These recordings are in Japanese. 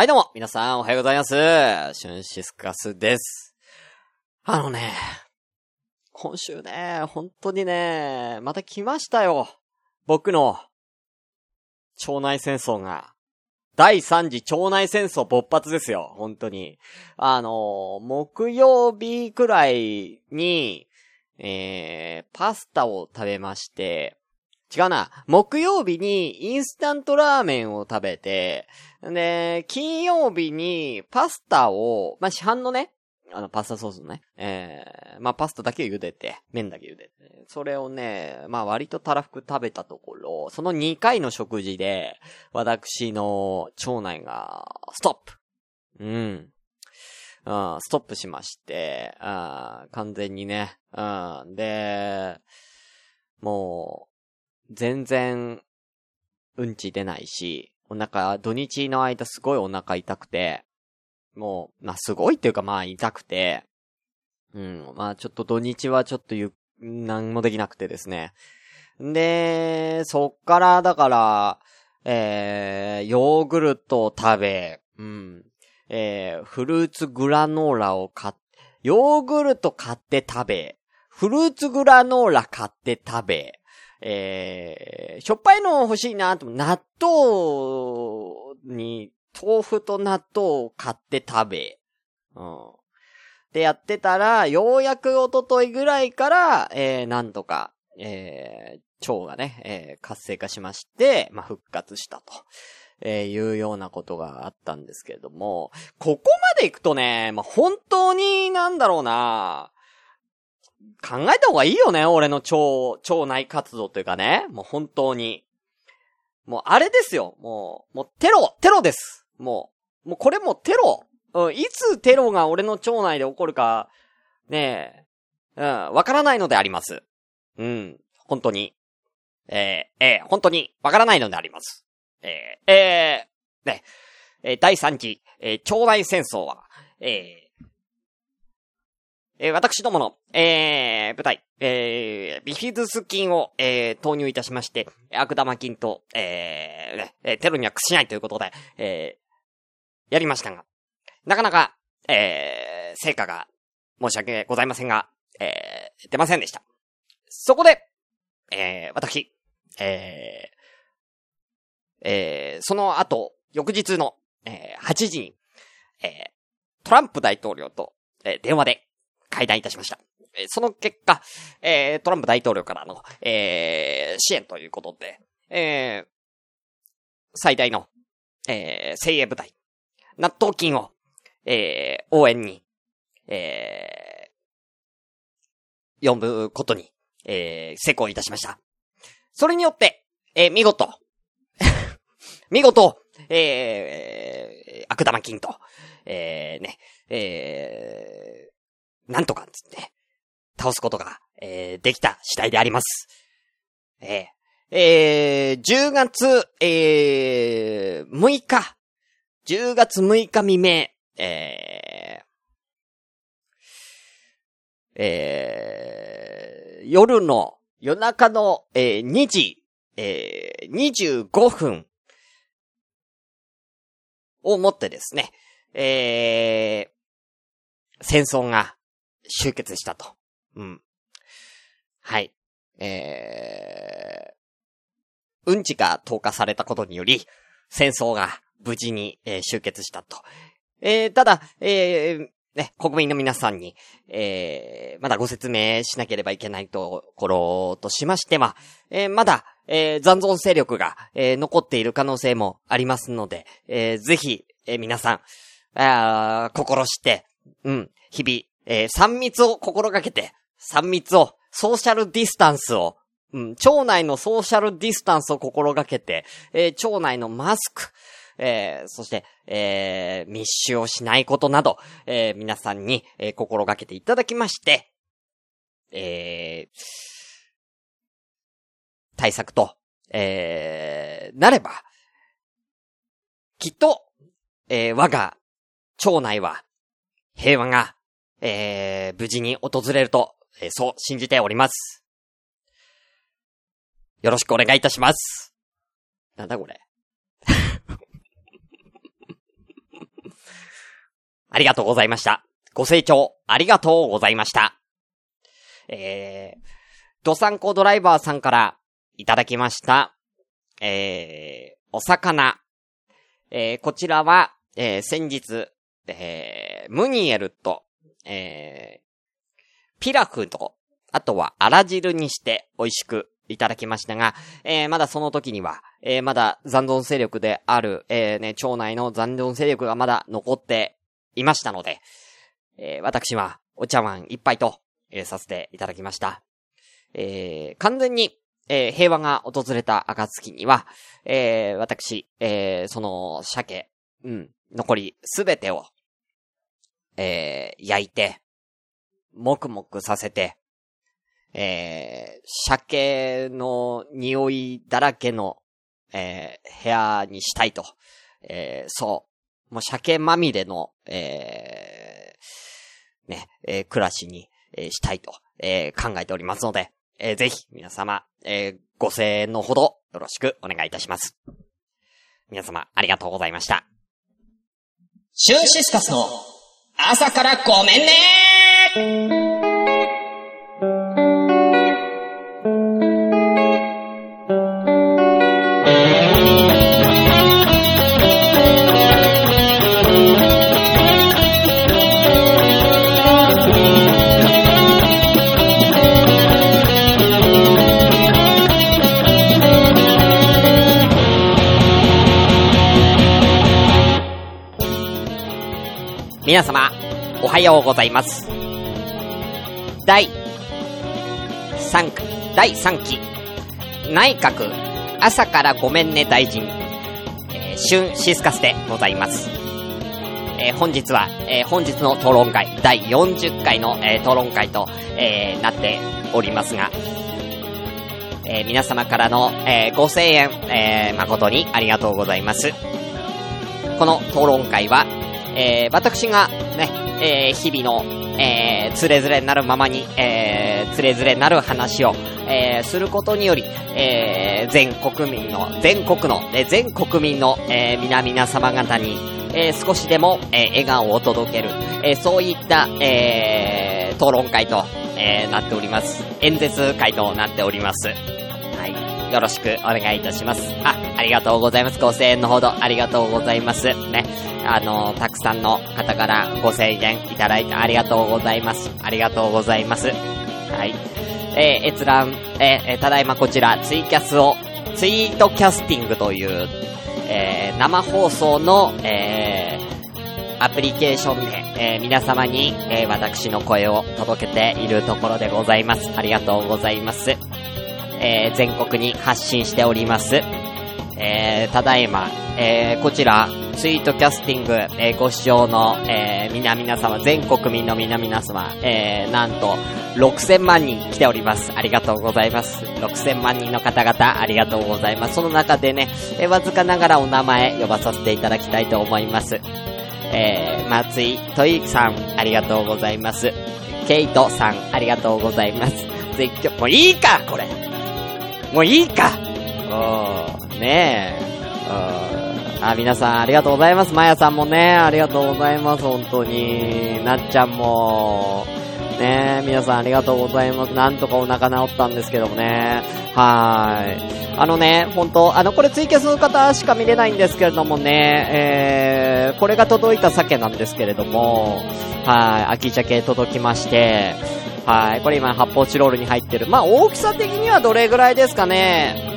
はい、どうも、皆さん、おはようございます。シュンシスカスです。あのね、今週ね、本当にね、また来ましたよ。僕の、腸内戦争が。第3次腸内戦争勃発ですよ。本当に。あの、木曜日くらいに、えー、パスタを食べまして、違うな。木曜日にインスタントラーメンを食べて、で、金曜日にパスタを、まあ、市販のね、あの、パスタソースのね、えー、まあ、パスタだけ茹でて、麺だけ茹でて、それをね、まあ、割とたらふく食べたところ、その2回の食事で、私の腸内が、ストップうん。うん、ストップしまして、あ完全にね、うん、で、もう、全然、うんち出ないし、お腹、土日の間すごいお腹痛くて、もう、まあ、すごいっていうかまあ痛くて、うん、まあちょっと土日はちょっとゆ、なんもできなくてですね。で、そっからだから、えー、ヨーグルトを食べ、うん、えー、フルーツグラノーラを買っ、ヨーグルト買って食べ、フルーツグラノーラ買って食べ、えー、しょっぱいの欲しいなと納豆に、豆腐と納豆を買って食べ、うん。でやってたら、ようやく一昨日ぐらいから、えー、なんとか、えー、腸がね、えー、活性化しまして、まあ、復活したと。えー、いうようなことがあったんですけれども、ここまで行くとね、まあ、本当になんだろうな考えた方がいいよね、俺の腸、腸内活動というかね。もう本当に。もうあれですよ。もう、もうテロ、テロです。もう、もうこれもテロ。うん、いつテロが俺の腸内で起こるか、ねえ、うん、わからないのであります。うん、本当に。えー、えー、本当にわからないのであります。えー、えー、ね、えー第3次、えー腸内戦争は、えー、え私どもの、えー、舞台、えー、ビフィズス菌を、えー、投入いたしまして、悪玉菌と、えー、ね、えテロには屈しないということで、えー、やりましたが、なかなか、えー、成果が申し訳ございませんが、えー、出ませんでした。そこで、えー、私、えー、えー、その後、翌日の、えー、8時に、えー、トランプ大統領と、えー電話で会談いたしました。その結果、えートランプ大統領からの、えー支援ということで、えー最大の、えー精鋭部隊、納豆菌を、えー応援に、えー呼ぶことに、えー成功いたしました。それによって、えー見事、見事、えー、悪玉菌と、えー、ね、えー、なんとかつって、倒すことが、えー、できた次第であります。えー、えー、10月、えー、6日、10月6日未明、えー、えー、夜の、夜中の、えー、2時、えー、25分。をもってですね、えー、戦争が終結したと。うん。はい。えー、うんちが投下されたことにより、戦争が無事に、えー終結したと。えー、ただ、えー、ね、国民の皆さんに、えー、まだご説明しなければいけないところとしましては、えー、まだ、えー、残存勢力が、えー、残っている可能性もありますので、えー、ぜひ、えー、皆さん、あ心して、うん、日々、えー、3密を心がけて、3密を、ソーシャルディスタンスを、うん、腸内のソーシャルディスタンスを心がけて、えー、腸内のマスク、えー、そして、えー、密集をしないことなど、えー、皆さんに、えー、心がけていただきまして、えー、対策と、えー、なれば、きっと、えー、我が町内は平和が、えー、無事に訪れると、えーそう信じております。よろしくお願いいたします。なんだこれ。ありがとうございました。ご清聴ありがとうございました。えー、ドサンコドライバーさんからいただきました。えー、お魚。えー、こちらは、えー、先日、えー、ムニエルと、えー、ピラフと、あとは、あら汁にして美味しくいただきましたが、えー、まだその時には、えー、まだ残存勢力である、えー、ね、腸内の残存勢力がまだ残っていましたので、え、私はお茶碗一杯と、えー、させていただきました。え、完全に、え、平和が訪れた暁には、え、私、え、その、鮭、うん、残りすべてを、えー、焼いて、もくもくさせて、えー、鮭の匂いだらけの、えー、部屋にしたいと。えー、そう。もう鮭まみれの、えー、ね、えー、暮らしに、えー、したいと、えー、考えておりますので、えー、ぜひ、皆様、えー、ご声援のほど、よろしくお願いいたします。皆様、ありがとうございました。シュンシスカスの、朝からごめんねようございます。第3区、第3期、内閣、朝からごめんね大臣、えー、春シスカスでございます。えー、本日は、えー、本日の討論会、第40回の、えー、討論会と、え、なっておりますが、え、皆様からの、えー、ご声援、え、誠にありがとうございます。この討論会は、え、私がね、えー、日々の、えー、つれづれになるままに、えー、つれづれなる話を、えー、することにより、えー、全国民の、全国の、え全国民の、えー、皆々様方に、えー、少しでも、えー、笑顔を届ける、えー、そういった、えー、討論会と、えー、なっております。演説会となっております。よろしくお願いいたします。あ、ありがとうございます。ご声援のほどありがとうございます。ね。あの、たくさんの方からご声援いただいてありがとうございます。ありがとうございます。はい。えー、閲覧、えー、ただいまこちら、ツイキャスを、ツイートキャスティングという、えー、生放送の、え、アプリケーションで、えー、皆様に、えー、私の声を届けているところでございます。ありがとうございます。えー、全国に発信しております。えー、ただいま、えー、こちら、ツイートキャスティング、えー、ご視聴の、えー、皆々様、全国民の皆々様、えー、なんと、6000万人来ております。ありがとうございます。6000万人の方々、ありがとうございます。その中でね、えー、わずかながらお名前呼ばさせていただきたいと思います。えー、松井といさん、ありがとうございます。ケイトさん、ありがとうございます。絶叫、もういいかこれもういいかうん、ねえ。うん。あ、皆さんありがとうございます。まやさんもね、ありがとうございます。本当に。なっちゃんも、ね、皆さんありがとうございます。なんとかお腹治ったんですけどもね。はい。あのね、本当あの、これツイキャスの方しか見れないんですけれどもね、えー、これが届いた鮭なんですけれども、はい、秋鮭届きまして、はい。これ今発泡スチロールに入ってる。まあ、大きさ的にはどれぐらいですかね。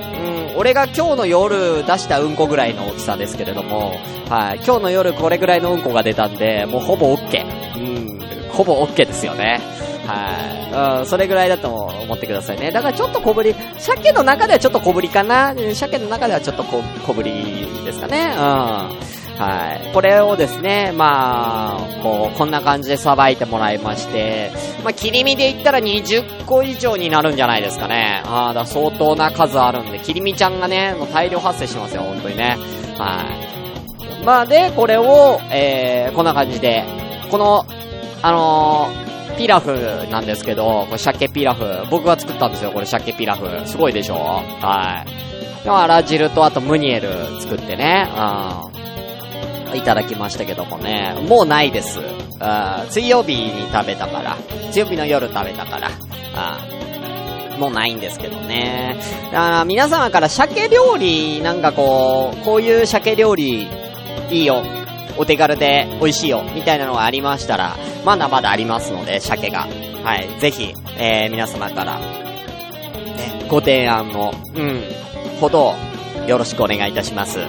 俺が今日の夜出したうんこぐらいの大きさですけれども、はい。今日の夜これぐらいのうんこが出たんで、もうほぼ OK。うん、ほぼ OK ですよね。はい。うん、それぐらいだと思ってくださいね。だからちょっと小ぶり、鮭の中ではちょっと小ぶりかな。鮭の中ではちょっと小小ぶりですかね。うん。はい。これをですね、まあ、こう、こんな感じでさばいてもらいまして、まあ、切り身で言ったら20個以上になるんじゃないですかね。ああ、だ相当な数あるんで、切り身ちゃんがね、もう大量発生しますよ、本当にね。はい。まあ、で、これを、えー、こんな感じで、この、あのー、ピラフなんですけど、これ鮭ピラフ。僕が作ったんですよ、これ鮭ピラフ。すごいでしょ？はい。で、あら汁とあとムニエル作ってね。うん。いただきましたけどもね、もうないです。あ水曜日に食べたから、水曜日の夜食べたから、あもうないんですけどね。あ皆様から鮭料理、なんかこう、こういう鮭料理、いいよ。お手軽で美味しいよ。みたいなのがありましたら、まだまだありますので、鮭が。はい。ぜひ、えー、皆様から、ね、ご提案の、うん、ほど、よろしくお願いいたします。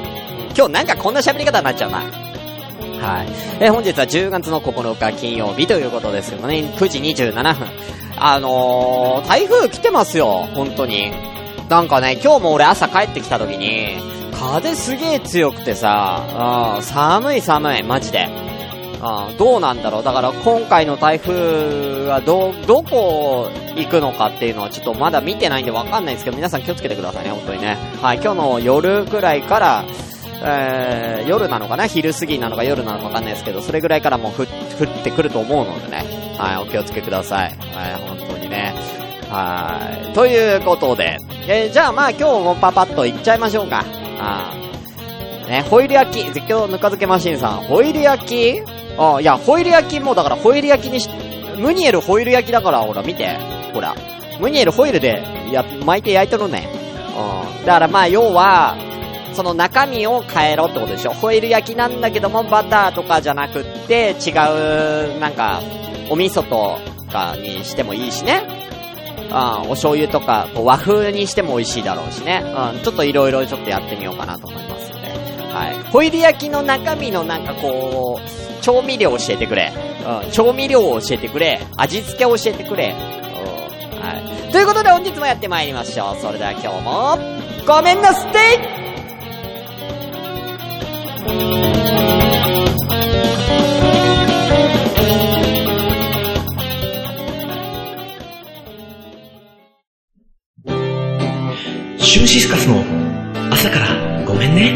今日なんかこんな喋り方になっちゃうな。はい。えー、本日は10月の9日金曜日ということですけどね、9時27分。あのー、台風来てますよ、本当に。なんかね、今日も俺朝帰ってきた時に、風すげえ強くてさ、うん、寒い寒い、マジで。うん、どうなんだろう。だから今回の台風はど、どこ行くのかっていうのはちょっとまだ見てないんでわかんないんですけど、皆さん気をつけてくださいね、本当にね。はい、今日の夜ぐらいから、えー、夜なのかな？昼過ぎなのか夜なのかわかんないですけど、それぐらいからもう降ってくると思うのでね。はい、お気をつけください。はい、本当にね。はい。ということで、えー、じゃあまあ今日もパパッといっちゃいましょうか。あね、ホイル焼き、絶叫ぬか漬けマシンさん、ホイル焼きあいや、ホイル焼きもだからホイル焼きにし、ムニエルホイル焼きだから、ほら見て。ほら。ムニエルホイルで、や、巻いて焼いてるね。うん。だからまあ要は、その中身を変えろってことでしょ。ホイル焼きなんだけども、バターとかじゃなくって、違う、なんか、お味噌とかにしてもいいしね。うん、お醤油とか、こう和風にしても美味しいだろうしね。うん、ちょっといろいろちょっとやってみようかなと思いますので。はい。ホイル焼きの中身のなんかこう、調味料教えてくれ。うん、調味料を教えてくれ。味付けを教えてくれ。うん、はい。ということで本日もやってまいりましょう。それでは今日も、ごめんなすってシシスカスの朝からごめんね。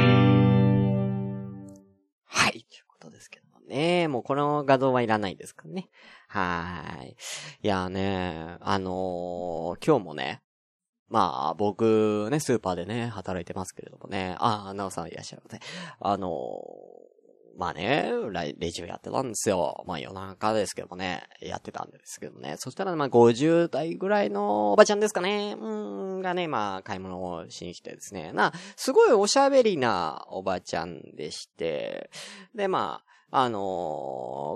はい、ということですけどもね。もうこの画像はいらないですかね。はい。いやーね、あのー、今日もね、まあ、僕ね、スーパーでね、働いてますけれどもね。あ、あ、なおさんいらっしゃいませ。あのー、まあね、レジをやってたんですよ。まあ夜中ですけどもね、やってたんですけどね。そしたらまあ50代ぐらいのおばちゃんですかね、うん、がね、まあ買い物をしに来てですね。な、すごいおしゃべりなおばちゃんでして、でまあ、あのー、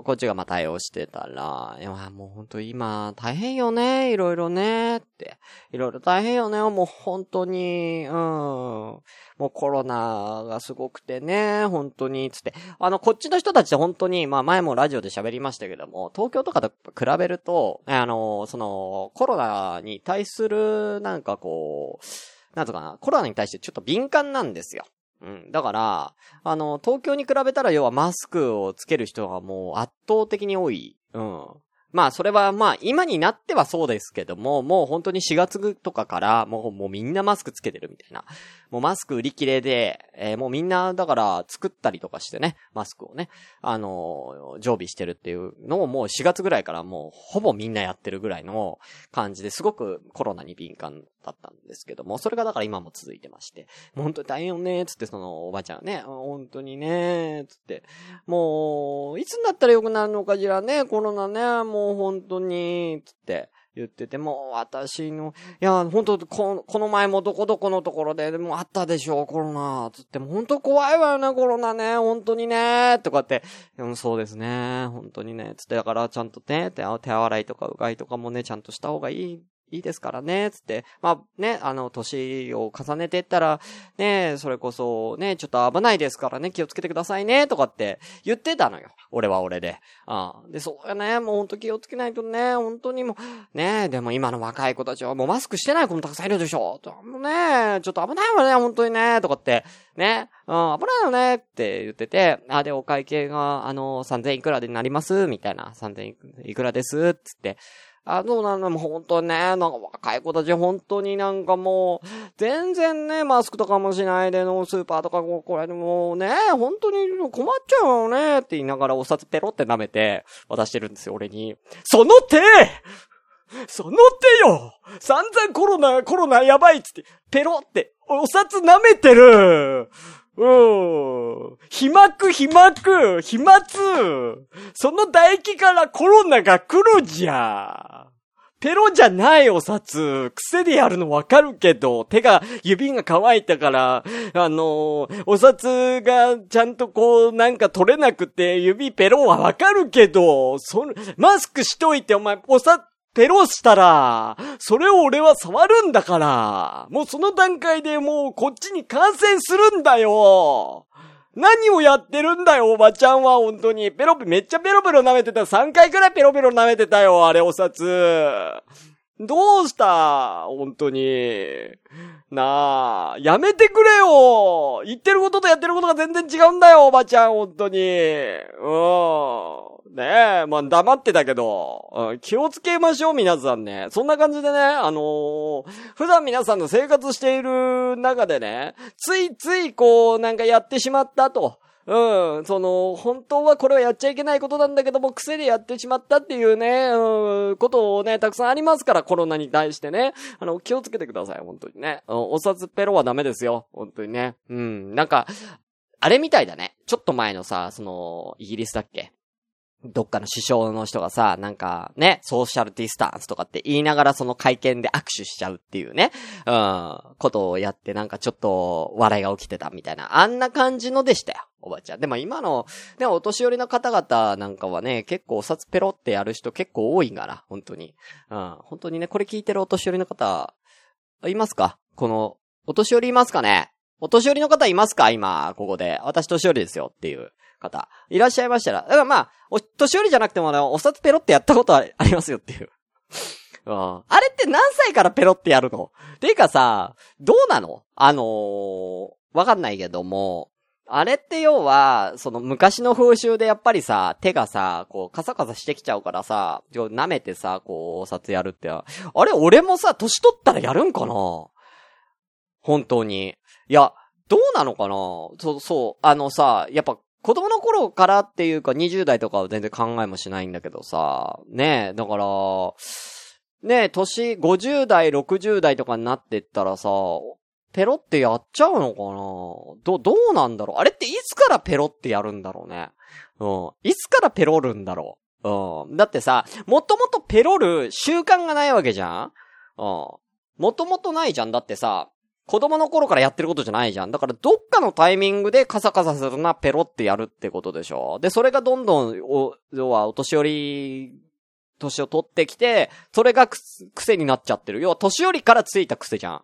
こっちがまあ対応してたら、いや、もう本当今大変よね、いろいろね、って。いろいろ大変よね、もう本当に、うん。もうコロナがすごくてね、本当に、つって。あの、こっちの人たちって本当に、まあ前もラジオで喋りましたけども、東京とかと比べると、あのー、その、コロナに対する、なんかこう、なんとかな、コロナに対してちょっと敏感なんですよ。うん。だから、あの、東京に比べたら要はマスクをつける人がもう圧倒的に多い。うん。まあ、それはまあ、今になってはそうですけども、もう本当に4月とかから、もう、もうみんなマスクつけてるみたいな。もうマスク売り切れで、えー、もうみんな、だから作ったりとかしてね、マスクをね、あのー、常備してるっていうのをもう4月ぐらいからもうほぼみんなやってるぐらいの感じですごくコロナに敏感だったんですけども、それがだから今も続いてまして、もう本当に大変よね、つってそのおばちゃんね、本当にね、つって、もう、いつになったら良くなるのかしらね、コロナね、もう本当に、つって、言ってて、もう私の、いや、本当こ、この前もどこどこのところで、でもあったでしょ、コロナ、つって、も本当怖いわよね、コロナね、本当にね、とかって、でもそうですね、本当にね、つって、だからちゃんとね、手洗いとかうがいとかもね、ちゃんとした方がいい。いいですからね、つって。まあね、あの、年を重ねてったら、ね、それこそね、ちょっと危ないですからね、気をつけてくださいね、とかって言ってたのよ。俺は俺で。ああ。で、そうやね、もうほんと気をつけないとね、本当にもう、ね、でも今の若い子たちはもうマスクしてない子もたくさんいるでしょ。もうね、ちょっと危ないわね、本当にね、とかって、ね、うん、危ないよね、って言ってて、あ、で、お会計が、あの、3000いくらでなります？みたいな、3000いくらです、つって。あ、どうなのもう本当ね、なんか若い子たち本当になんかもう、全然ね、マスクとかもしないでのスーパーとかここれでもうね、本当に困っちゃうよねって言いながらお札ペロって舐めて渡してるんですよ、俺に。その手その手よ散々コロナ、コロナやばいっつって、ペロって、お札舐めてるうん。飛膜、飛膜、飛沫。その唾液からコロナが来るじゃ。ペロじゃないお札。癖でやるのわかるけど、手が、指が乾いたから、あのーお札がちゃんとこう、なんか取れなくて、指ペロはわかるけど、その、マスクしといてお前、お札、ペロしたら、それを俺は触るんだから、もうその段階でもうこっちに感染するんだよ何をやってるんだよ、おばちゃんは、本当に。ペロペ、めっちゃペロペロ舐めてた。3回くらいペロペロ舐めてたよ、あれ、お札。どうした？本当に。なあ、やめてくれよ言ってることとやってることが全然違うんだよ、おばちゃん、本当に。うん。ねえ、まあ、黙ってたけど、うん気をつけましょう、皆さんね。そんな感じでね、あのー普段皆さんの生活している中でね、ついついこう、なんかやってしまったと。うん、その、本当はこれはやっちゃいけないことなんだけども、癖でやってしまったっていうね、うん、ことをね、たくさんありますから、コロナに対してね。あの、気をつけてください、本当にね。うんお札ペロはダメですよ、本当にね。うん、なんか、あれみたいだね。ちょっと前のさ、その、イギリスだっけ？どっかの首相の人がさ、なんかね、ソーシャルディスタンスとかって言いながらその会見で握手しちゃうっていうね、うん、ことをやってなんかちょっと笑いが起きてたみたいな、あんな感じのでしたよ、おばちゃん。でも今の、ね、お年寄りの方々なんかはね、結構お札ペロってやる人結構多いから、本当に。うん、本当にね、これ聞いてるお年寄りの方、いますか？この、お年寄りいますかね？お年寄りの方いますか？今、ここで。私年寄りですよっていう方。いらっしゃいましたら。だからまあ、お年寄りじゃなくてもね、お札ペロってやったことはありますよっていう。うんあれって何歳からペロってやるの？ていうかさ、どうなの？あのー、わかんないけども、あれって要は、その昔の風習でやっぱりさ、手がさ、こうカサカサしてきちゃうからさ、舐めてさ、こうお札やるって。あれ俺もさ、年取ったらやるんかな？本当に。いや、どうなのかな？そう、そう、あのさ、やっぱ子供の頃からっていうか20代とかは全然考えもしないんだけどさ、ねえ、だから、ねえ、年50代、60代とかになってったらさ、ペロってやっちゃうのかな？ど、どうなんだろう？あれっていつからペロってやるんだろうね？うん。いつからペロるんだろう？うん。だってさ、もともとペロる習慣がないわけじゃん？うん。もともとないじゃん。だってさ、子供の頃からやってることじゃないじゃん。だからどっかのタイミングでカサカサするな、ペロってやるってことでしょ。で、それがどんどん、お、要はお年寄り、年を取ってきて、それがく癖になっちゃってる。要は年寄りからついた癖じゃん。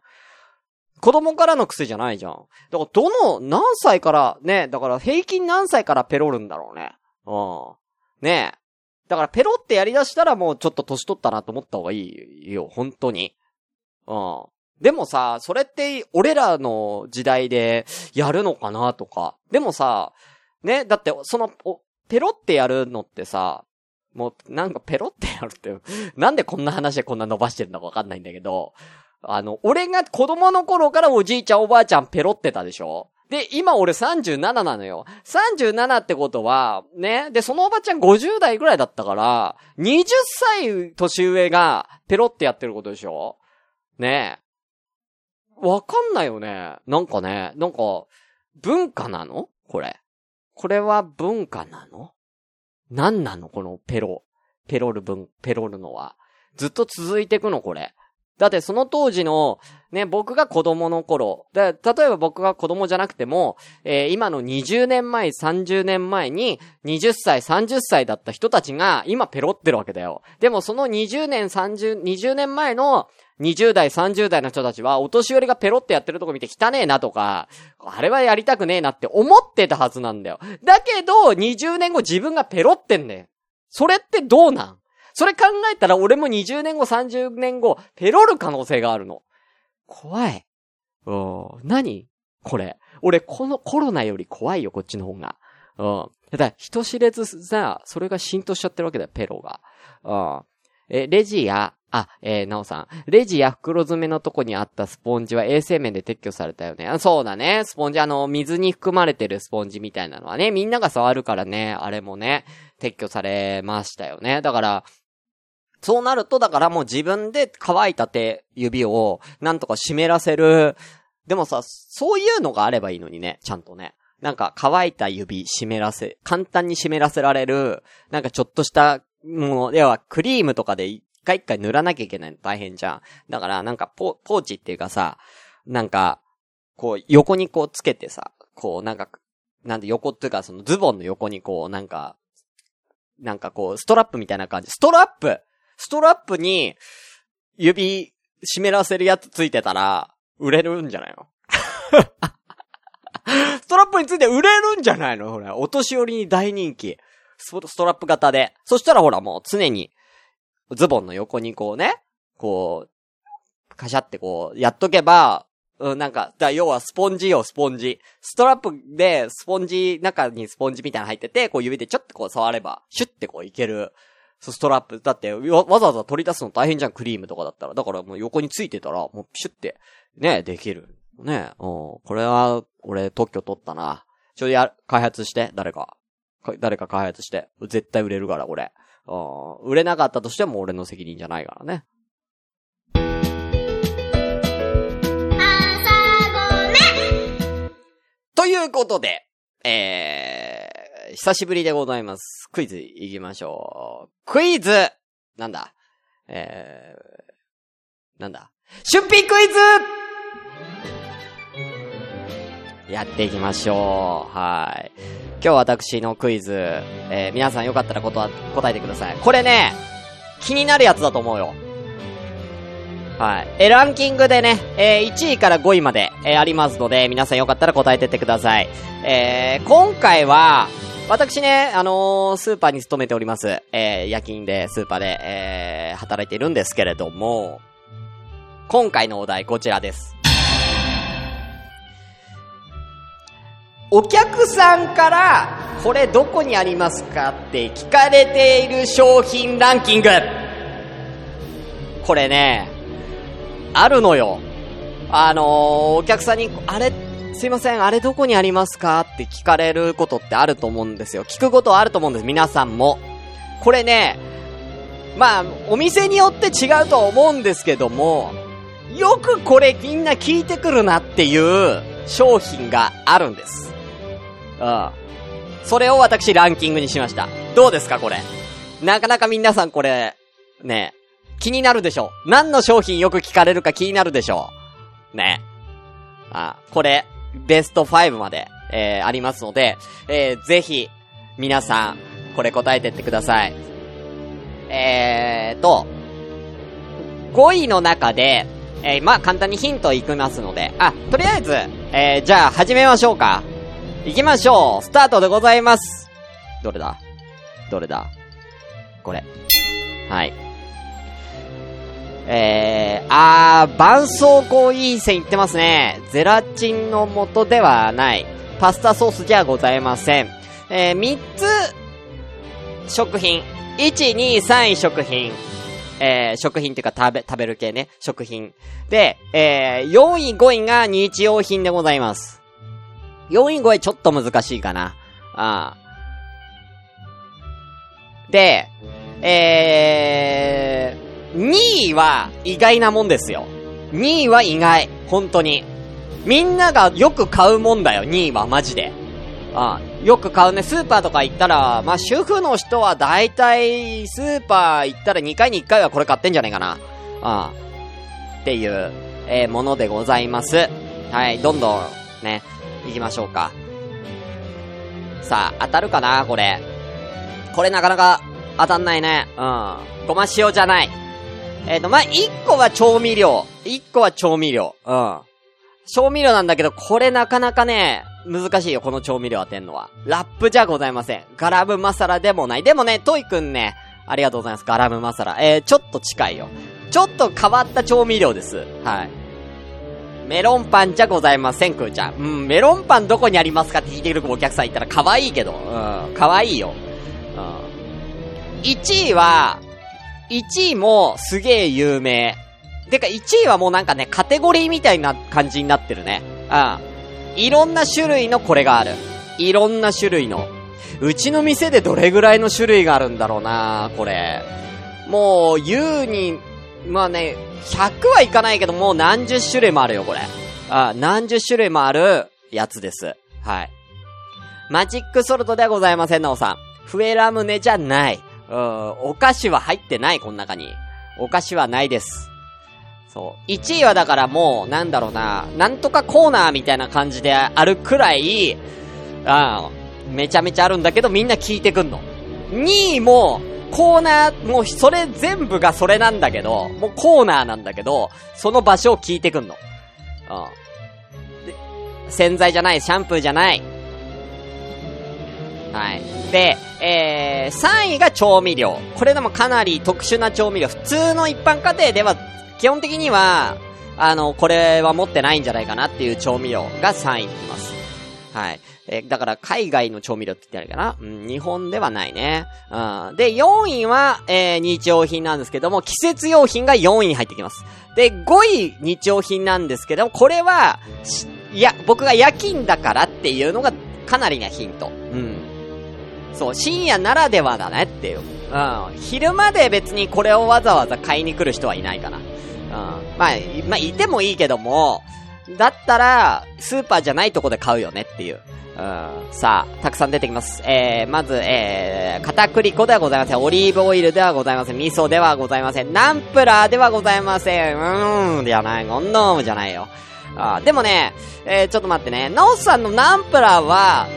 子供からの癖じゃないじゃん。だからどの、何歳から、ね、だから平均何歳からペロるんだろうね。うん。ねえ。だからペロってやり出したらもうちょっと年取ったなと思った方がいいよ、本当に。うん。でもさ、それって俺らの時代でやるのかなとか。でもさ、ね、だってその、ペロってやるのってさ、もうなんかペロってやるって、なんでこんな話でこんな伸ばしてるのかわかんないんだけど、あの、俺が子供の頃からおじいちゃんおばあちゃんペロってたでしょ？で、今俺37なのよ。37ってことは、ね。で、そのおばちゃん50代ぐらいだったから、20歳年上がペロってやってることでしょ？ね。わかんないよね。なんかね、なんか、文化なの？これ。これは文化なの？何なの？このペロ。ペロル文、ペロルのは。ずっと続いてくの？これ。だってその当時の、ね、僕が子供の頃、例えば僕が子供じゃなくても、えー今の20年前、30年前に、20歳、30歳だった人たちが、今ペロってるわけだよ。でもその20年、30、20年前の、20代、30代の人たちは、お年寄りがペロってやってるとこ見て汚ねえなとか、あれはやりたくねえなって思ってたはずなんだよ。だけど、20年後自分がペロってんだよ。それってどうなん？それ考えたら俺も20年後、30年後、ペロる可能性があるの。怖い。うん。何？これ。俺、このコロナより怖いよ、こっちの方が。うん。だ、人知れずさ、それが浸透しちゃってるわけだよ、ペロが。うん。え、レジや、あ、えー、なおさん。レジや袋詰めのとこにあったスポンジは衛生面で撤去されたよね。あそうだね。スポンジ、あの、水に含まれてるスポンジみたいなのはね、みんなが触るからね、あれもね、撤去されましたよね。だから、そうなると、だからもう自分で乾いた手、指を、なんとか湿らせるでもさ、そういうのがあればいいのにね、ちゃんとね。なんか乾いた指湿らせ、簡単に湿らせられる、なんかちょっとしたもの、要はクリームとかで一回一回塗らなきゃいけないの大変じゃん。だからなんかポ、ポーチっていうかさ、なんか、こう横にこうつけてさ、こうなんか、なんで横っていうかそのズボンの横にこうなんか、なんかこうストラップみたいな感じ。ストラップストラップに指湿らせるやつついてたら、売れるんじゃないの？ストラップについて売れるんじゃないの？ほら、お年寄りに大人気。ストラップ型で。そしたらほらもう常に、ズボンの横にこうね、こう、カシャってこう、やっとけば、うん、なんか、だ要はスポンジよ、スポンジ。ストラップで、スポンジ、中にスポンジみたいなの入ってて、こう指でちょっとこう触れば、シュッてこういける。ストラップ。だって、わざわざ取り出すの大変じゃん、クリームとかだったら。だからもう横についてたら、もうピシュって、ね、できる。ね、うん。これは、俺特許取ったな。ちょいや、開発して、誰か。誰か開発して。絶対売れるから、俺。うん。売れなかったとしても俺の責任じゃないからね。ということで、えー、久しぶりでございます。クイズ行きましょう。クイズなんだ？えー、なんだ？出品クイズやっていきましょう。はい。今日私のクイズ、えー、皆さんよかったら答えてください。これね、気になるやつだと思うよ。はい。え、ランキングでね、えー、1位から5位まで、えー、ありますので、皆さんよかったら答えてってください。えー、今回は、私ね、あのー、スーパーに勤めております。えー、夜勤で、スーパーで、えー、働いているんですけれども、今回のお題こちらです。お客さんから、これどこにありますかって聞かれている商品ランキング。これね、あるのよ。あのー、お客さんに、あれ、すいません、あれどこにありますか？って聞かれることってあると思うんですよ。聞くことはあると思うんです、皆さんも。これね、まあ、お店によって違うとは思うんですけども、よくこれみんな聞いてくるなっていう商品があるんです。うん。それを私ランキングにしました。どうですかこれ？なかなか皆さんこれ、ね、気になるでしょ何の商品よく聞かれるか気になるでしょね。あ、これ、ベスト5まで、えー、ありますので、えー、ぜひ、皆さん、これ答えてってください。えーと、5位の中で、えー、まあ、簡単にヒントいきますので、あ、とりあえず、えー、じゃあ始めましょうか。行きましょうスタートでございますどれだ？どれだ？これ。はい。えー、あー、絆創膏いい線いってますね。ゼラチンの元ではない。パスタソースじゃございません。えー、3つ、食品。1、2、3位食品。えー、食品っていうか食べ、食べる系ね。食品。で、えー、4位、5位が日用品でございます。4位5位ちょっと難しいかな。ああ。で、えー、2位は意外なもんですよ。2位は意外。本当に。みんながよく買うもんだよ、2位はマジで。ああよく買うね。スーパーとか行ったら、まあ、主婦の人は大体、スーパー行ったら2回に1回はこれ買ってんじゃねえかな。ああっていう、えー、ものでございます。はい、どんどん、ね、行きましょうか。さあ、当たるかなこれ。これなかなか当たんないね。うん。ごま塩じゃない。えっ、ー、と、まあ、一個は調味料。一個は調味料。うん。調味料なんだけど、これなかなかね、難しいよ、この調味料当てんのは。ラップじゃございません。ガラムマサラでもない。でもね、トイくんね、ありがとうございます。ガラムマサラ。えー、ちょっと近いよ。ちょっと変わった調味料です。はい。メロンパンじゃございません、くーちゃん。うん、メロンパンどこにありますかって聞いてくるお客さんいたら可愛いけど。うん、可愛いよ。うん。1位は、1位もすげえ有名。てか1位はもうなんかね、カテゴリーみたいな感じになってるね。うん。いろんな種類のこれがある。いろんな種類の。うちの店でどれぐらいの種類があるんだろうなこれ。もう、優に、まあね、100はいかないけど、もう何十種類もあるよ、これ。あ何十種類もあるやつです。はい。マジックソルトではございません、なおさん。笛ラムネじゃない。うん、お菓子は入ってない、この中に。お菓子はないです。そう。1位はだからもう、なんだろうな、なんとかコーナーみたいな感じであるくらい、あめちゃめちゃあるんだけどみんな聞いてくんの。2位も、コーナー、もうそれ全部がそれなんだけど、もうコーナーなんだけど、その場所を聞いてくんの。うん。で、洗剤じゃない、シャンプーじゃない。はい。で、えー、3位が調味料。これでもかなり特殊な調味料。普通の一般家庭では、基本的には、あの、これは持ってないんじゃないかなっていう調味料が3位にきます。はい。えー、だから海外の調味料って言ってあるかなうん、日本ではないね。うん。で、4位は、えー、日用品なんですけども、季節用品が4位に入ってきます。で、5位日用品なんですけども、これは、いや、僕が夜勤だからっていうのがかなりなヒント。うん。そう、深夜ならではだねっていう。うん。昼まで別にこれをわざわざ買いに来る人はいないかな。うん。まあ、まあ、いてもいいけども、だったら、スーパーじゃないとこで買うよねっていう。うん、さあ、たくさん出てきます。えー、まず、えー、片栗粉ではございません。オリーブオイルではございません。味噌ではございません。ナンプラーではございません。うーん、じゃない。ゴンドームじゃないよ。あでもね、えー、ちょっと待ってね。ナオスさんのナンプラーは、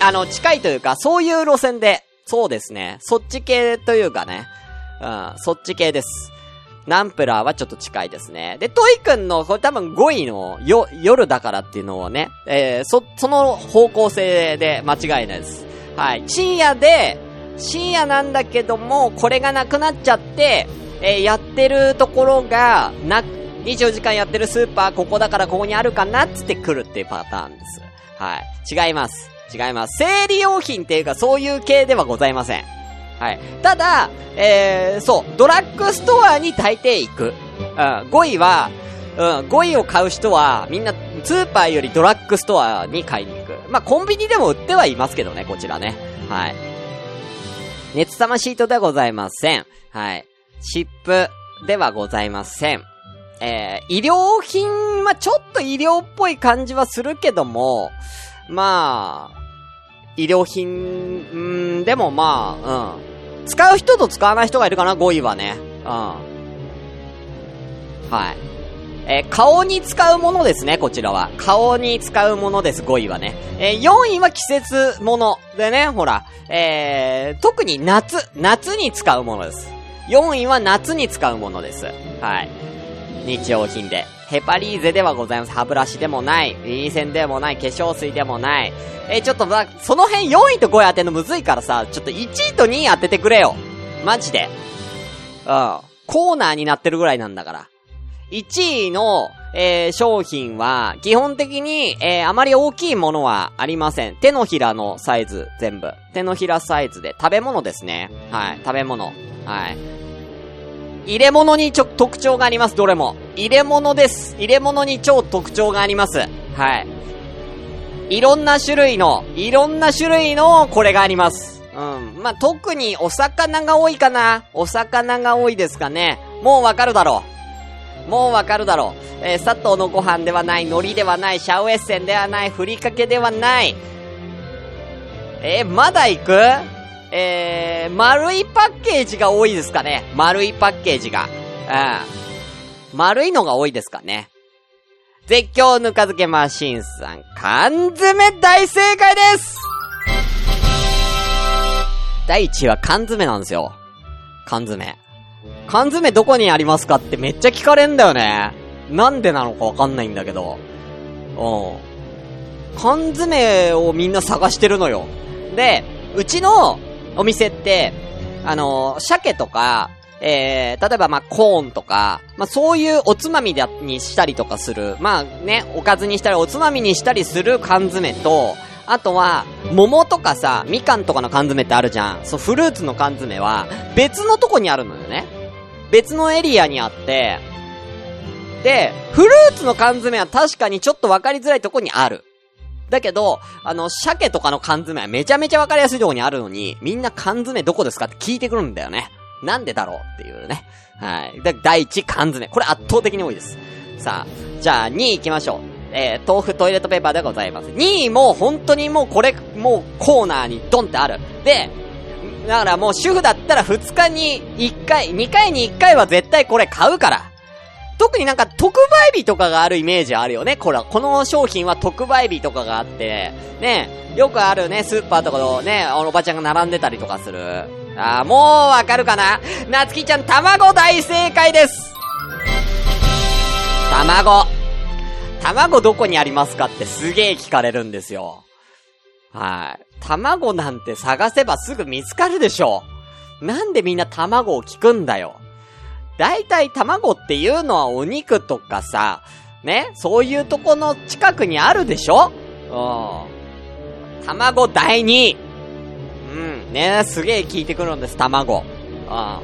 あの、近いというか、そういう路線で、そうですね。そっち系というかね。うん、そっち系です。ナンプラーはちょっと近いですね。で、トイくんの、これ多分5位の、よ、夜だからっていうのをね、えー、そ、その方向性で間違いないです。はい。深夜で、深夜なんだけども、これがなくなっちゃって、えー、やってるところが、な、24時間やってるスーパーここだからここにあるかなっつって来るっていうパターンです。はい。違います。違います。生理用品っていうかそういう系ではございません。はい。ただ、えー、そう、ドラッグストアに大抵行く。うん、5位は、うん、5位を買う人は、みんな、スーパーよりドラッグストアに買いに行く。まあ、コンビニでも売ってはいますけどね、こちらね。はい。熱玉シートではございません。はい。シップではございません。えー、医療品はちょっと医療っぽい感じはするけども、まあ、医療品、んでもまあ、うん。使う人と使わない人がいるかな、5位はね。うん。はい。えー、顔に使うものですね、こちらは。顔に使うものです、5位はね。えー、4位は季節もの。でね、ほら、えー、特に夏、夏に使うものです。4位は夏に使うものです。はい。日用品で。ヘパリーゼではございます。歯ブラシでもない。リーセンでもない。化粧水でもない。え、ちょっと、まその辺4位と5位当てるのむずいからさ、ちょっと1位と2位当ててくれよ。マジで。うん。コーナーになってるぐらいなんだから。1位の、えー、商品は、基本的に、えー、あまり大きいものはありません。手のひらのサイズ、全部。手のひらサイズで、食べ物ですね。はい、食べ物。はい。入れ物にちょ、特徴があります、どれも。入れ物です。入れ物に超特徴があります。はい。いろんな種類の、いろんな種類のこれがあります。うん。まあ、特にお魚が多いかな。お魚が多いですかね。もうわかるだろう。もうわかるだろう。えー、佐藤のご飯ではない、海苔ではない、シャウエッセンではない、ふりかけではない。えー、まだ行く？えー、丸いパッケージが多いですかね。丸いパッケージが。うん。丸いのが多いですかね。絶叫ぬか漬けマシンさん、缶詰大正解です第1位は缶詰なんですよ。缶詰。缶詰どこにありますかってめっちゃ聞かれんだよね。なんでなのかわかんないんだけど。うん。缶詰をみんな探してるのよ。で、うちのお店って、あのー、鮭とか、えー、例えばまあ、コーンとか、まあ、そういうおつまみだにしたりとかする、まあね、おかずにしたりおつまみにしたりする缶詰と、あとは、桃とかさ、みかんとかの缶詰ってあるじゃん。そう、フルーツの缶詰は、別のとこにあるのよね。別のエリアにあって、で、フルーツの缶詰は確かにちょっとわかりづらいとこにある。だけど、あの、鮭とかの缶詰はめちゃめちゃわかりやすいとこにあるのに、みんな缶詰どこですかって聞いてくるんだよね。なんでだろうっていうね。はい。第一、缶詰。これ圧倒的に多いです。さあ、じゃあ2位行きましょう。えー、豆腐トイレットペーパーでございます。2位も本当にもうこれ、もうコーナーにドンってある。で、だからもう主婦だったら2日に1回、2回に1回は絶対これ買うから。特になんか特売日とかがあるイメージあるよね。これ、この商品は特売日とかがあって、ね、よくあるね、スーパーとかのね、おばちゃんが並んでたりとかする。あー、もうわかるかな？なつきちゃん、卵大正解です卵。卵どこにありますかってすげえ聞かれるんですよ。はい。卵なんて探せばすぐ見つかるでしょ。なんでみんな卵を聞くんだよ。だいたい卵っていうのはお肉とかさ、ね、そういうとこの近くにあるでしょ？うん。卵第2うん、ね、すげえ聞いてくるんです、卵。うん。は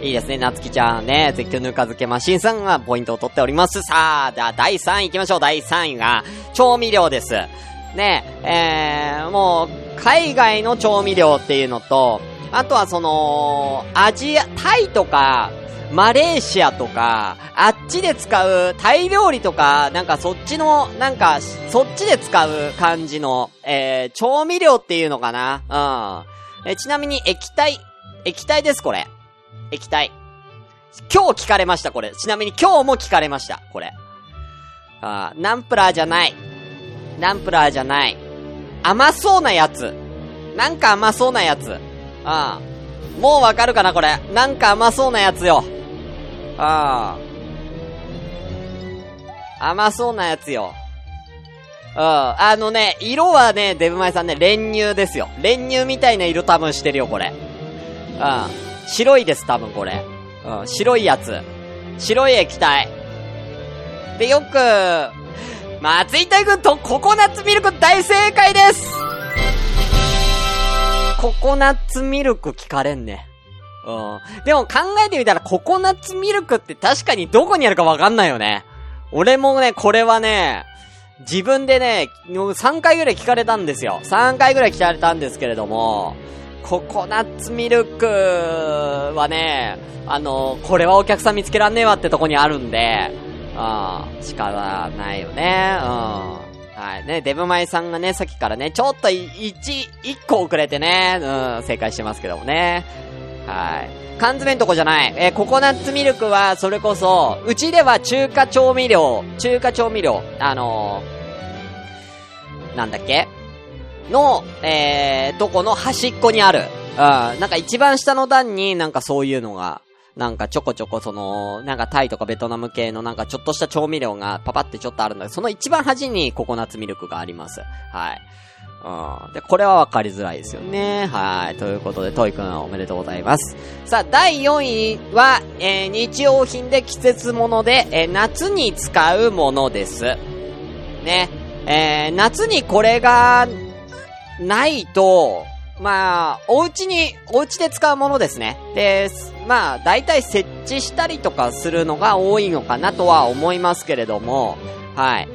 ーい。いいですね、なつきちゃんね、絶叫ぬか漬けマシンさんがポイントを取っております。さあ、では第3位行きましょう。第3位が、調味料です。ね、えー、もう、海外の調味料っていうのと、あとはその、アジア、タイとか、マレーシアとか、あっちで使うタイ料理とか、なんかそっちの、なんか、そっちで使う感じの、えー、調味料っていうのかなうん。えちなみに液体、液体です、これ。液体。今日聞かれました、これ。ちなみに今日も聞かれました、これ。あナンプラーじゃない。ナンプラーじゃない。甘そうなやつ。なんか甘そうなやつ。ああ。もうわかるかな、これ。なんか甘そうなやつよ。ああ。甘そうなやつよ。うん。あのね、色はね、デブマイさんね、練乳ですよ。練乳みたいな色多分してるよ、これ。うん。白いです、多分これ。うん。白いやつ。白い液体。で、よく、松井大君とココナッツミルク大正解ですココナッツミルク聞かれんね。うん。でも考えてみたらココナッツミルクって確かにどこにあるかわかんないよね。俺もね、これはね、自分でね、3回ぐらい聞かれたんですよ。3回ぐらい聞かれたんですけれども、ココナッツミルクはね、あの、これはお客さん見つけらんねえわってとこにあるんで、ああ、仕方ないよね。うん。はい。ね、デブマイさんがね、さっきからね、ちょっと1、1個遅れてね、うん、正解してますけどもね。はい。缶詰んとこじゃない。えー、ココナッツミルクは、それこそ、うちでは中華調味料、中華調味料、あのー、なんだっけ？の、えー、とこの端っこにある。うん。なんか一番下の段になんかそういうのが、なんかちょこちょこその、なんかタイとかベトナム系のなんかちょっとした調味料がパパってちょっとあるんだけど、その一番端にココナッツミルクがあります。はい。うん。で、これはわかりづらいですよね。はい。ということで、トイくんおめでとうございます。さあ、第4位は、えー、日用品で季節物で、えー、夏に使うものです。ね。えー、夏にこれが、ないと、まあ、お家に、お家で使うものですね。で、まあ、大体設置したりとかするのが多いのかなとは思いますけれども、はい。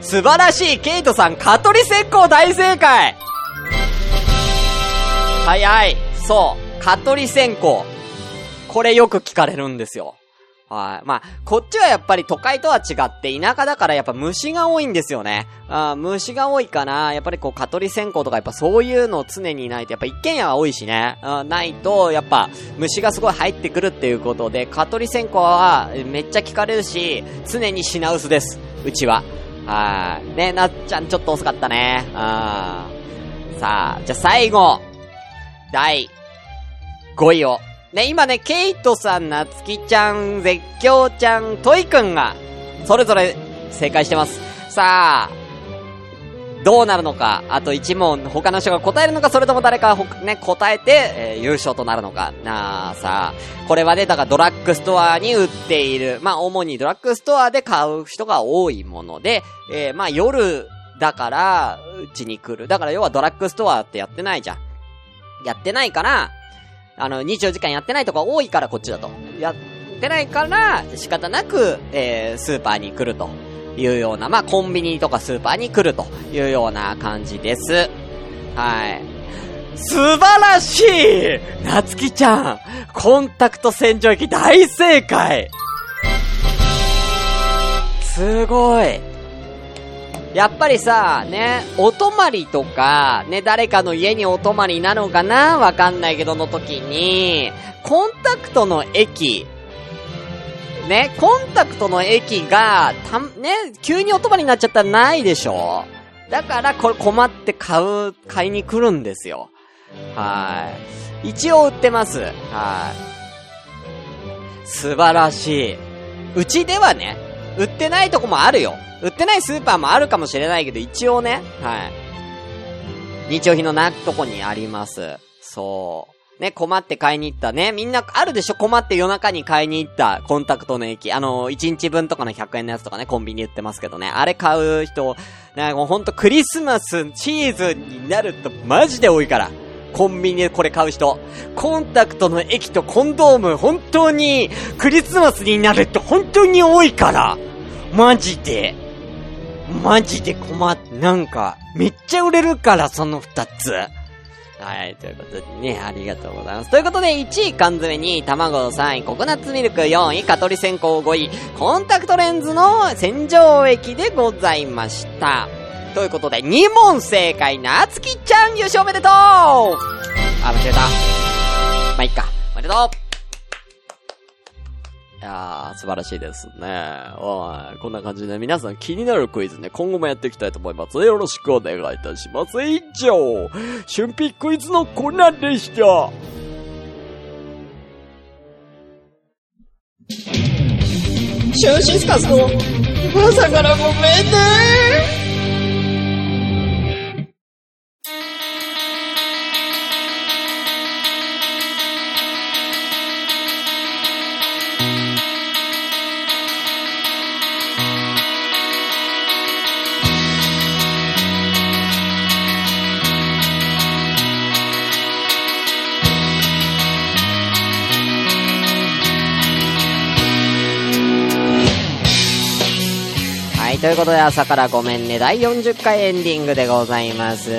素晴らしいケイトさん、蚊取り石膏大正解早い。そう。蚊取り線香。これよく聞かれるんですよ。はい。まあ、こっちはやっぱり都会とは違って田舎だからやっぱ虫が多いんですよね。あ虫が多いかな。やっぱりこう、蚊取り線香とかやっぱそういうのを常にいないと、やっぱ一軒家は多いしね。あないと、やっぱ虫がすごい入ってくるっていうことで、蚊取り線香はめっちゃ聞かれるし、常に品薄です。うちは。はい。ね、なっちゃんちょっと遅かったね。あさあ、じゃあ最後。第5位をね、今ね、ケイトさん、なつきちゃん、絶叫ちゃん、トイくんが、それぞれ正解してます。さあ、どうなるのか、あと1問、他の人が答えるのか、それとも誰かね、答えて、えー、優勝となるのか。なあ、さあ、これはね、だからドラッグストアに売っている、まあ、主にドラッグストアで買う人が多いもので、えー、まあ、夜だから、うちに来る。だから要はドラッグストアってやってないじゃん。やってないから、あの、24時間やってないとか多いからこっちだと。やってないから、仕方なく、えー、スーパーに来るというような、まあ、コンビニとかスーパーに来るというような感じです。はい。素晴らしいなつきちゃんコンタクト洗浄液大正解すごい。やっぱりさ、ね、お泊まりとか、ね、誰かの家にお泊まりなのかな？わかんないけどの時に、コンタクトの駅、ね、コンタクトの駅が、た、ね、急にお泊まりになっちゃったらないでしょ？だから、これ困って買う、買いに来るんですよ。はい。一応売ってます。はい。素晴らしい。うちではね、売ってないとこもあるよ。売ってないスーパーもあるかもしれないけど、一応ね、はい。日用品のなとこにあります。そう。ね、困って買いに行ったね。みんなあるでしょ？困って夜中に買いに行ったコンタクトの液。あの、1日分とかの100円のやつとかね、コンビニ売ってますけどね。あれ買う人、ね、もうほんとクリスマスシーズンになるとマジで多いから。コンビニでこれ買う人。コンタクトの液とコンドーム、本当に、クリスマスになると本当に多いから。マジで。マジで困っ、なんか、めっちゃ売れるから、その二つ。はい、ということでね、ありがとうございます。ということで、1位缶詰に、卵3位、ココナッツミルク4位、蚊取り線香5位、コンタクトレンズの洗浄液でございました。ということで、2問正解、なつきちゃん優勝おめでとうあ、間違えた。まあ、いっか。おめでとういやー、素晴らしいですね。おい、こんな感じで皆さん気になるクイズね、今後もやっていきたいと思います。よろしくお願いいたします。以上、春辟クイズのコーナーでした。シュンシスカスの朝からごめんねということで朝からごめんね、第40回エンディングでございます。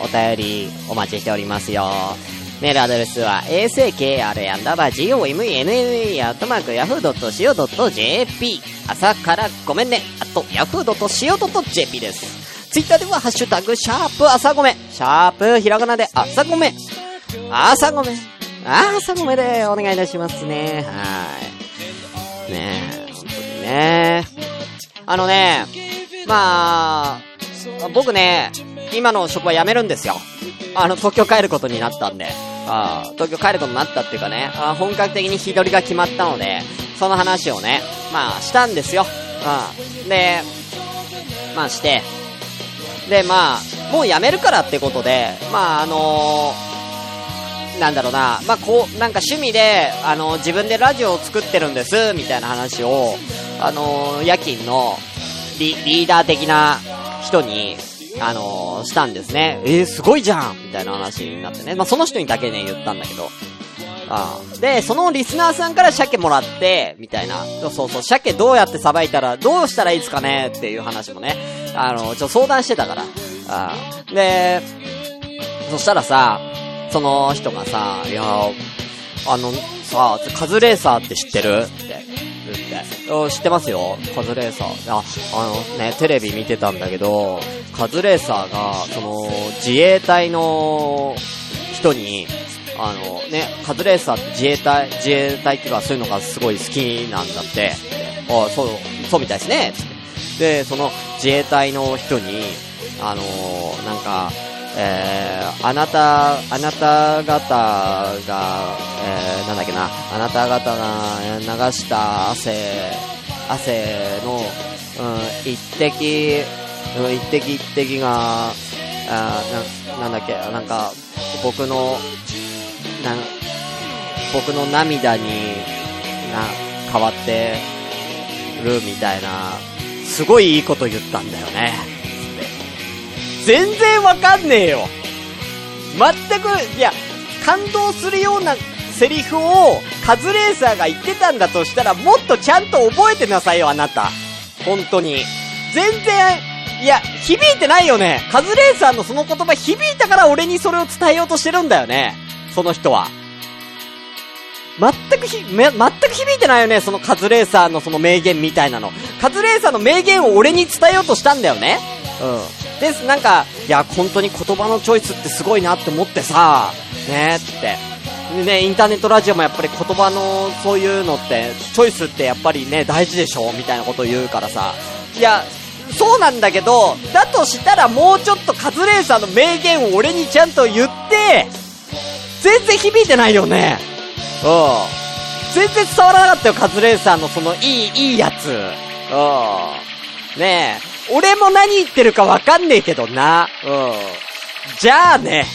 お便りお待ちしておりますよ。メールアドレスは、asakra アンダーバー gomenne アットマーク yahoo.co.jp 朝からごめんね、あと yahoo.co.jp です。ツイッターではハッシュタグ、シャープ朝ごめ、シャープひらがなで朝ごめ、朝ごめ、朝ごめでお願いいたしますね。はい。ねえ、本当にね。あのね、まあ、僕ね、今の職場辞めるんですよ。あの、東京帰ることになったんで。あ東京帰ることになったっていうかね、あ本格的に日取りが決まったので、その話をね、まあ、したんですよ。うん。で、まあして、で、まあ、もう辞めるからってことで、まあ、あのー、なんだろうな、まあ、こう、なんか趣味で、あの、自分でラジオを作ってるんです、みたいな話を、あの、夜勤のリリーダー的な人に、あの、したんですね。えー、すごいじゃんみたいな話になってね。まあ、その人にだけね、言ったんだけど。あで、そのリスナーさんから鮭もらって、みたいな。そうそう、鮭どうやってさばいたら、どうしたらいいですかねっていう話もね、あの、ちょっと相談してたから。あで、そしたらさ、その人がさ、いや、あの、さ、カズレーサーって知ってる？って言。って。知ってますよ。カズレーサー。あ、あのね、テレビ見てたんだけど、カズレーサーが、その、自衛隊の人に、あのね、カズレーサーって自衛隊、自衛隊っていうかそういうのがすごい好きなんだって。あ、そう、そうみたいですね。で、その自衛隊の人に、あのー、なんか、えー、あなた、あなた方が、えー、なんだっけな、あなた方が流した汗、汗の、うん、一滴、うん、一滴一滴が、あな、なんだっけ、なんか、僕の、な、僕の涙に、な、変わってるみたいな、すごいいいこと言ったんだよね。全然わかんねえよ全く、いや、感動するようなセリフをカズレーサーが言ってたんだとしたらもっとちゃんと覚えてなさいよ、あなた。本当に。全然、いや、響いてないよね。カズレーサーのその言葉響いたから俺にそれを伝えようとしてるんだよね。その人は。全くひ、め、全く響いてないよね、そのカズレーサーのその名言みたいなの。カズレーサーの名言を俺に伝えようとしたんだよね。うん。です、なんか、いや、本当に言葉のチョイスってすごいなって思ってさ、ねって。でね、インターネットラジオもやっぱり言葉のそういうのって、チョイスってやっぱりね、大事でしょみたいなこと言うからさ。いや、そうなんだけど、だとしたらもうちょっとカズレーサーの名言を俺にちゃんと言って、全然響いてないよね。うん。全然伝わらなかったよ、カズレーサーのそのいい、いいやつ。うん。ねえ。俺も何言ってるかわかんねえけどな。うん。じゃあね。